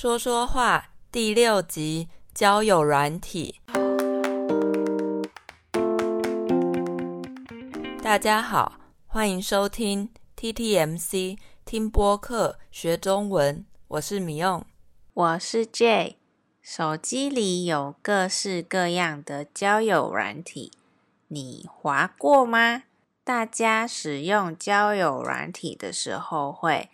说说话第六集交友软体。大家好，欢迎收听 TTMC 听播客学中文，我是米用，我是 J。手机里有各式各样的交友软体，你滑过吗？大家使用交友软体的时候会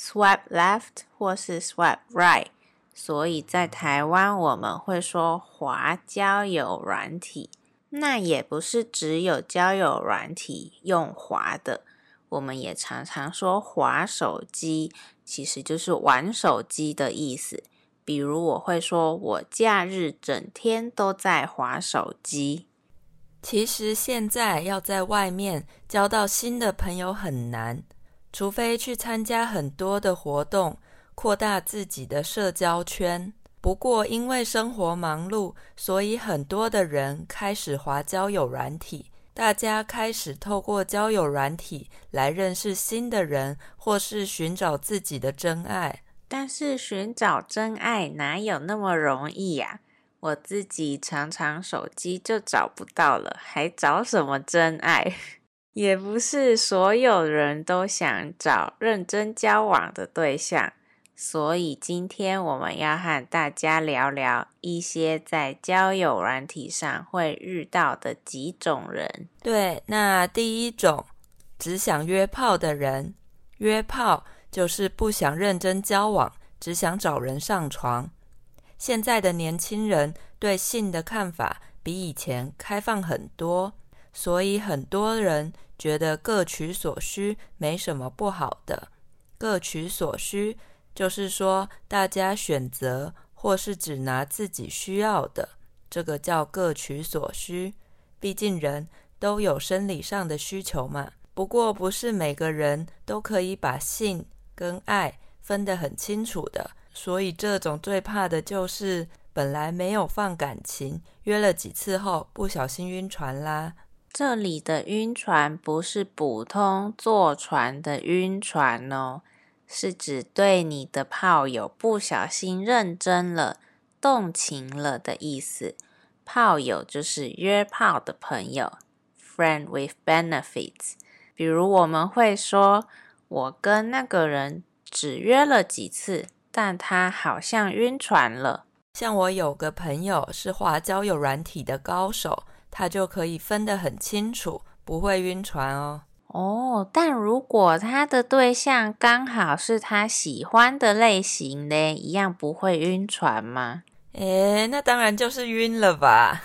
swipe left 或是 swipe right，所以在台湾我们会说滑交友软体。那也不是只有交友软体用滑的，我们也常常说滑手机，其实就是玩手机的意思。比如我会说我假日整天都在滑手机。其实现在要在外面交到新的朋友很难。除非去参加很多的活动，扩大自己的社交圈。不过，因为生活忙碌，所以很多的人开始滑交友软体。大家开始透过交友软体来认识新的人，或是寻找自己的真爱。但是，寻找真爱哪有那么容易呀？我自己常常手机就找不到了，还找什么真爱？也不是所有人都想找认真交往的对象，所以今天我们要和大家聊聊一些在交友软体上会遇到的几种人。对，那第一种，只想约炮的人，约炮就是不想认真交往，只想找人上床。现在的年轻人对性的看法比以前开放很多。所以很多人觉得各取所需没什么不好的。各取所需就是说大家选择或是只拿自己需要的，这个叫各取所需。毕竟人都有生理上的需求嘛。不过不是每个人都可以把性跟爱分得很清楚的。所以这种最怕的就是本来没有放感情，约了几次后不小心晕船啦。这里的晕船不是普通坐船的晕船哦，是指对你的炮友不小心认真了、动情了的意思。炮友就是约炮的朋友，friend with benefits。比如我们会说，我跟那个人只约了几次，但他好像晕船了。像我有个朋友是滑交友软体的高手。他就可以分得很清楚，不会晕船哦。哦，但如果他的对象刚好是他喜欢的类型呢，一样不会晕船吗？诶，那当然就是晕了吧。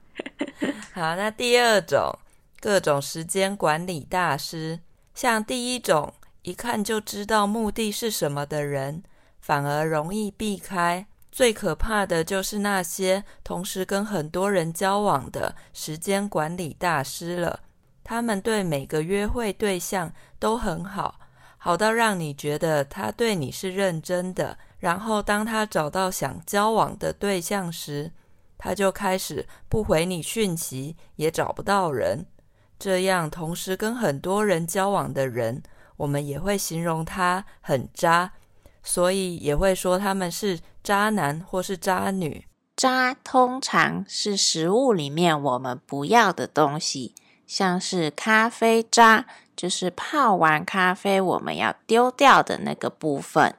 好，那第二种，各种时间管理大师，像第一种，一看就知道目的是什么的人，反而容易避开。最可怕的就是那些同时跟很多人交往的时间管理大师了。他们对每个约会对象都很好，好到让你觉得他对你是认真的。然后当他找到想交往的对象时，他就开始不回你讯息，也找不到人。这样同时跟很多人交往的人，我们也会形容他很渣。所以也会说他们是渣男或是渣女。渣通常是食物里面我们不要的东西，像是咖啡渣，就是泡完咖啡我们要丢掉的那个部分。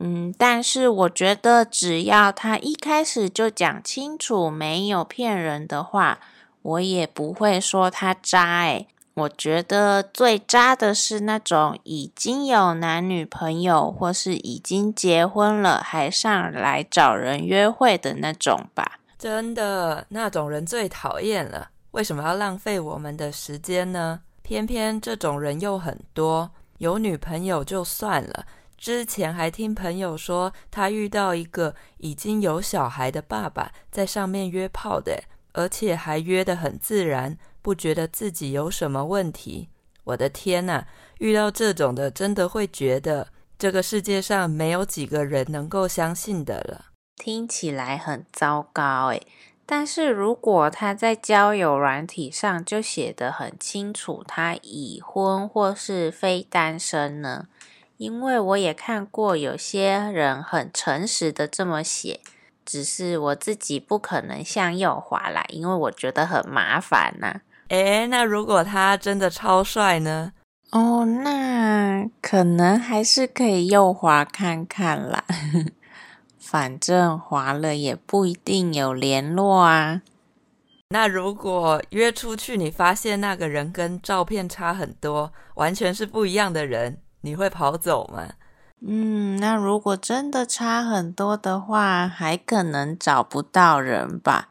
嗯，但是我觉得只要他一开始就讲清楚，没有骗人的话，我也不会说他渣诶。我觉得最渣的是那种已经有男女朋友，或是已经结婚了，还上来找人约会的那种吧。真的，那种人最讨厌了。为什么要浪费我们的时间呢？偏偏这种人又很多。有女朋友就算了，之前还听朋友说，他遇到一个已经有小孩的爸爸在上面约炮的，而且还约得很自然。不觉得自己有什么问题？我的天呐，遇到这种的，真的会觉得这个世界上没有几个人能够相信的了。听起来很糟糕诶，但是如果他在交友软体上就写得很清楚，他已婚或是非单身呢？因为我也看过有些人很诚实的这么写，只是我自己不可能向右滑啦，因为我觉得很麻烦呐、诶，那如果他真的超帅呢？哦，那可能还是可以右滑看看啦。反正滑了也不一定有联络啊。那如果约出去，你发现那个人跟照片差很多，完全是不一样的人，你会跑走吗？嗯，那如果真的差很多的话，还可能找不到人吧。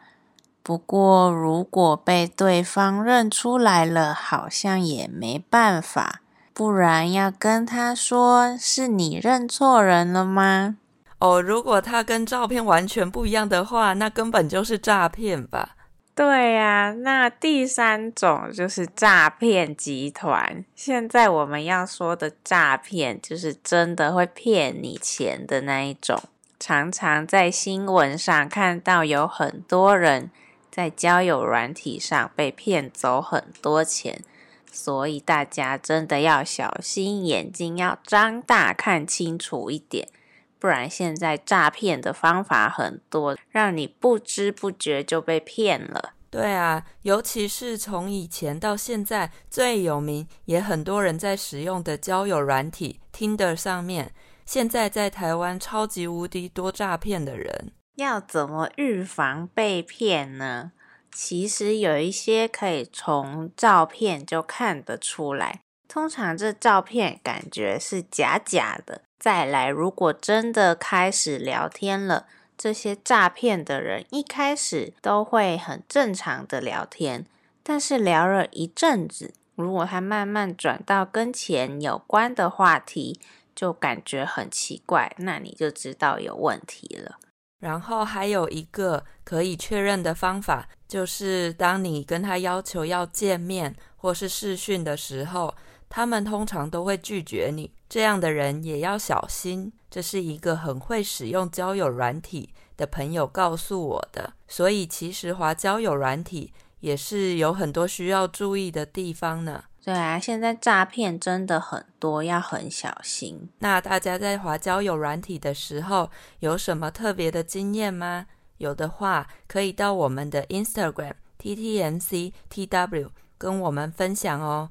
不过如果被对方认出来了，好像也没办法，不然要跟他说是你认错人了吗？哦，如果他跟照片完全不一样的话，那根本就是诈骗吧？对呀，那第三种就是诈骗集团。现在我们要说的诈骗，就是真的会骗你钱的那一种。常常在新闻上看到有很多人在交友软体上被骗走很多钱，所以大家真的要小心，眼睛要张大，看清楚一点。不然，现在诈骗的方法很多，让你不知不觉就被骗了。对啊，尤其是从以前到现在，最有名也很多人在使用的交友软体 Tinder 上面，现在在台湾超级无敌多诈骗的人。要怎么预防被骗呢？其实有一些可以从照片就看得出来，通常这照片感觉是假假的。再来，如果真的开始聊天了，这些诈骗的人一开始都会很正常的聊天，但是聊了一阵子，如果他慢慢转到跟钱有关的话题，就感觉很奇怪，那你就知道有问题了。然后还有一个可以确认的方法，就是当你跟他要求要见面或是试训的时候，他们通常都会拒绝你。这样的人也要小心，这是一个很会使用交友软体的朋友告诉我的。所以其实滑交友软体也是有很多需要注意的地方呢。对啊，现在诈骗真的很多，要很小心。那大家在滑交友软体的时候有什么特别的经验吗？有的话可以到我们的 Instagram TTMCTW 跟我们分享哦。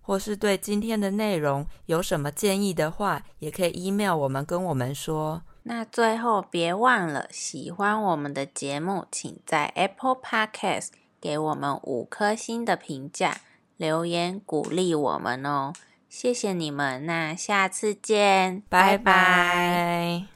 或是对今天的内容有什么建议的话，也可以 email 我们跟我们说。那最后别忘了，喜欢我们的节目，请在 Apple Podcast 给我们五颗星的评价，留言鼓励我们哦。谢谢你们，那下次见，拜拜。